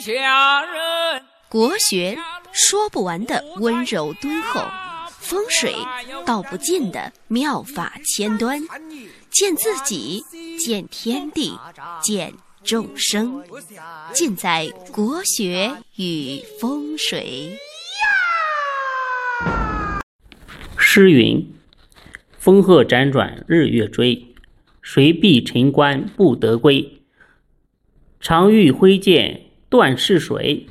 下人。国学说不完的温柔敦厚，风水道不尽的妙法千端，见自己，见天地，见众生，尽在国学与风水。诗云：“风鹤辗转日月追，谁避尘关不得归？常欲挥剑断逝水。”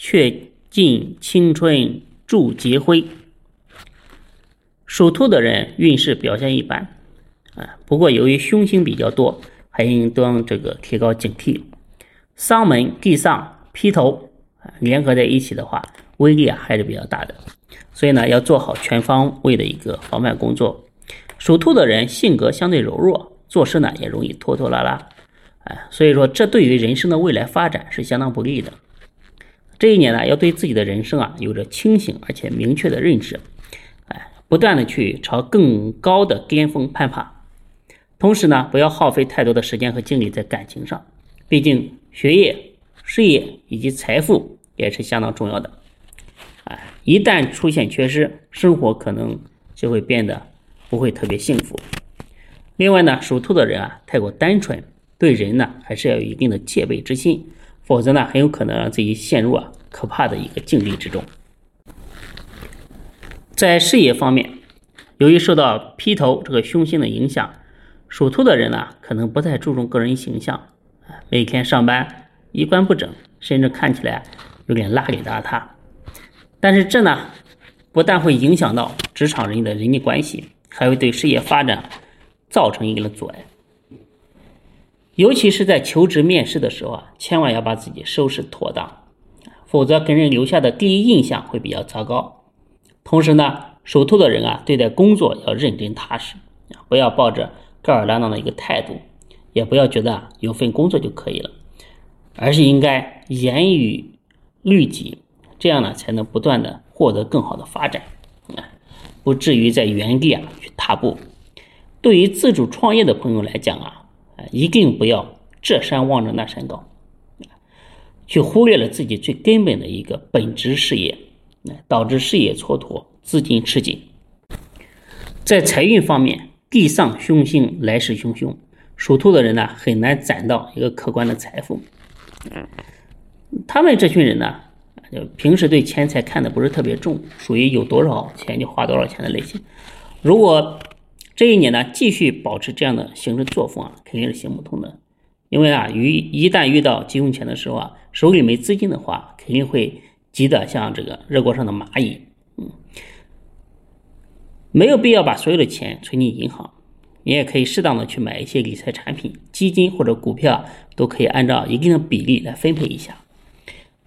却尽青春铸劫灰。属兔的人运势表现一般，啊，不过由于凶星比较多，还应当这个提高警惕。丧门、地丧、披头啊联合在一起的话，威力啊还是比较大的，所以呢要做好全方位的一个防范工作。属兔的人性格相对柔弱，做事呢也容易拖拖拉拉，哎，所以说这对于人生的未来发展是相当不利的。这一年呢，要对自己的人生啊有着清醒而且明确的认知，哎，不断的去朝更高的巅峰攀爬。同时呢，不要耗费太多的时间和精力在感情上，毕竟学业、事业以及财富也是相当重要的。哎，一旦出现缺失，生活可能就会变得不会特别幸福。另外呢，属兔的人啊，太过单纯，对人呢还是要有一定的戒备之心。否则呢，很有可能让自己陷入啊可怕的一个境地之中。在事业方面，由于受到劈头这个凶星的影响，属兔的人呢，可能不太注重个人形象，每天上班衣冠不整，甚至看起来有点邋里邋遢。但是这呢，不但会影响到职场人的人际关系，还会对事业发展造成一定的阻碍。尤其是在求职面试的时候啊，千万要把自己收拾妥当，否则给人留下的第一印象会比较糟糕。同时呢，属兔的人啊，对待工作要认真踏实，不要抱着吊儿郎当的一个态度，也不要觉得有份工作就可以了，而是应该严于律己，这样呢，才能不断的获得更好的发展，啊，不至于在原地啊去踏步。对于自主创业的朋友来讲啊。一定不要这山望着那山高，去忽略了自己最根本的一个本职事业，导致事业蹉跎，资金吃紧。在财运方面，地上凶星来势汹汹，属兔的人呢很难攒到一个可观的财富。他们这群人呢，就平时对钱财看的不是特别重，属于有多少钱就花多少钱的类型。如果这一年呢，继续保持这样的行事作风啊，肯定是行不通的。因为啊，遇一旦遇到急用钱的时候啊，手里没资金的话，肯定会急得像这个热锅上的蚂蚁。嗯，没有必要把所有的钱存进银行，你也可以适当的去买一些理财产品、基金或者股票，都可以按照一定的比例来分配一下。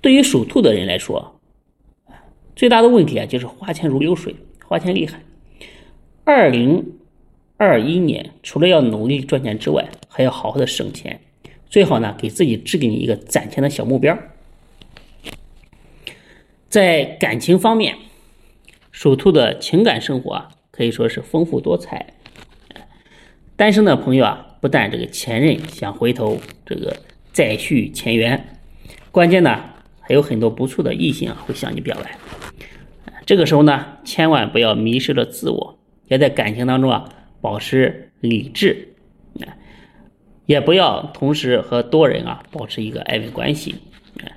对于属兔的人来说，最大的问题啊，就是花钱如流水，花钱厉害。二零。二一年除了要努力赚钱之外，还要好好的省钱，最好呢给自己制定一个攒钱的小目标。在感情方面，属兔的情感生活啊可以说是丰富多彩。单身的朋友啊，不但这个前任想回头这个再续前缘，关键呢还有很多不错的异性啊会向你表白。这个时候呢，千万不要迷失了自我，要在感情当中啊。保持理智，啊，也不要同时和多人啊保持一个暧昧关系，啊，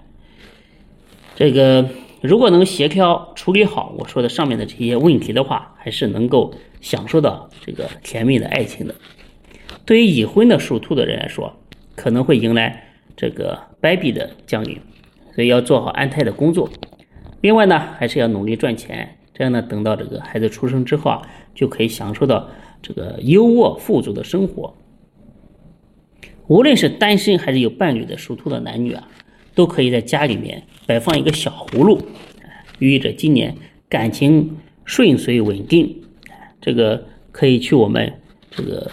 这个如果能协调处理好我说的上面的这些问题的话，还是能够享受到这个甜蜜的爱情的。对于已婚的属兔的人来说，可能会迎来这个 baby 的降临，所以要做好安胎的工作。另外呢，还是要努力赚钱，这样呢，等到这个孩子出生之后啊，就可以享受到。这个优渥富足的生活，无论是单身还是有伴侣的属兔的男女啊，都可以在家里面摆放一个小葫芦，寓意着今年感情顺遂稳定。这个可以去我们这个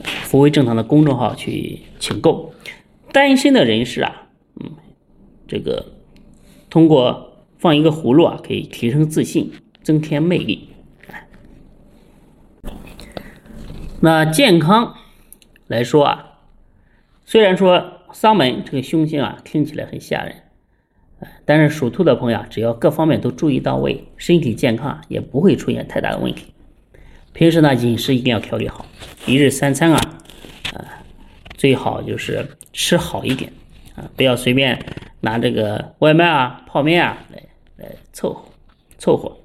福威正堂的公众号去请购。单身的人士啊，嗯，这个通过放一个葫芦啊，可以提升自信，增添魅力。那健康来说啊，虽然说丧门这个凶星啊，听起来很吓人，但是属兔的朋友啊，只要各方面都注意到位，身体健康也不会出现太大的问题。平时呢，饮食一定要调理好，一日三餐啊，啊，最好就是吃好一点啊，不要随便拿这个外卖啊、泡面啊来来凑合凑合。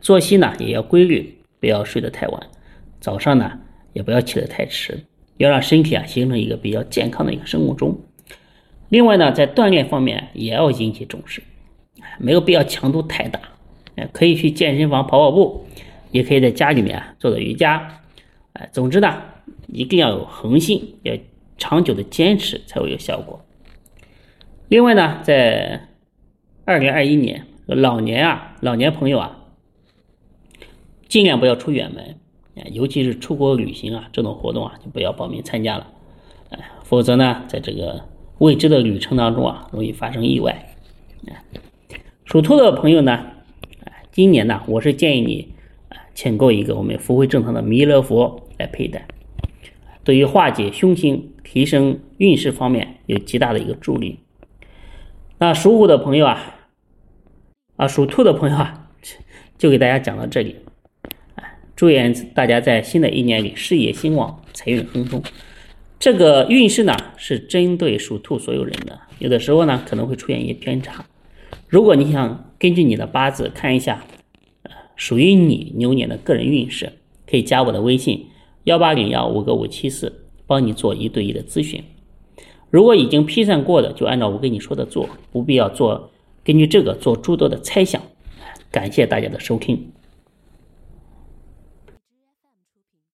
作息呢也要规律，不要睡得太晚，早上呢也不要起得太迟。要让身体啊形成一个比较健康的一个生物钟。另外呢，在锻炼方面也要引起重视，没有必要强度太大，可以去健身房跑跑步，也可以在家里面做做瑜伽。哎，总之呢，一定要有恒心，要长久的坚持才会有效果。另外呢，在二零二一年老年啊，老年朋友啊，尽量不要出远门。尤其是出国旅行啊，这种活动啊，就不要报名参加了，哎，否则呢，在这个未知的旅程当中啊，容易发生意外。属兔的朋友呢，今年呢，我是建议你啊，请购一个我们福慧正堂的弥勒佛来佩戴，对于化解凶星、提升运势方面有极大的一个助力。那属虎的朋友啊，啊，属兔的朋友啊，就给大家讲到这里。祝愿大家在新的一年里事业兴旺，财运亨通。这个运势呢是针对属兔所有人的，有的时候呢可能会出现一些偏差。如果你想根据你的八字看一下，属于你牛年的个人运势，可以加我的微信幺八零幺五个五七四，帮你做一对一的咨询。如果已经批算过的，就按照我跟你说的做，不必要做根据这个做诸多的猜想。感谢大家的收听。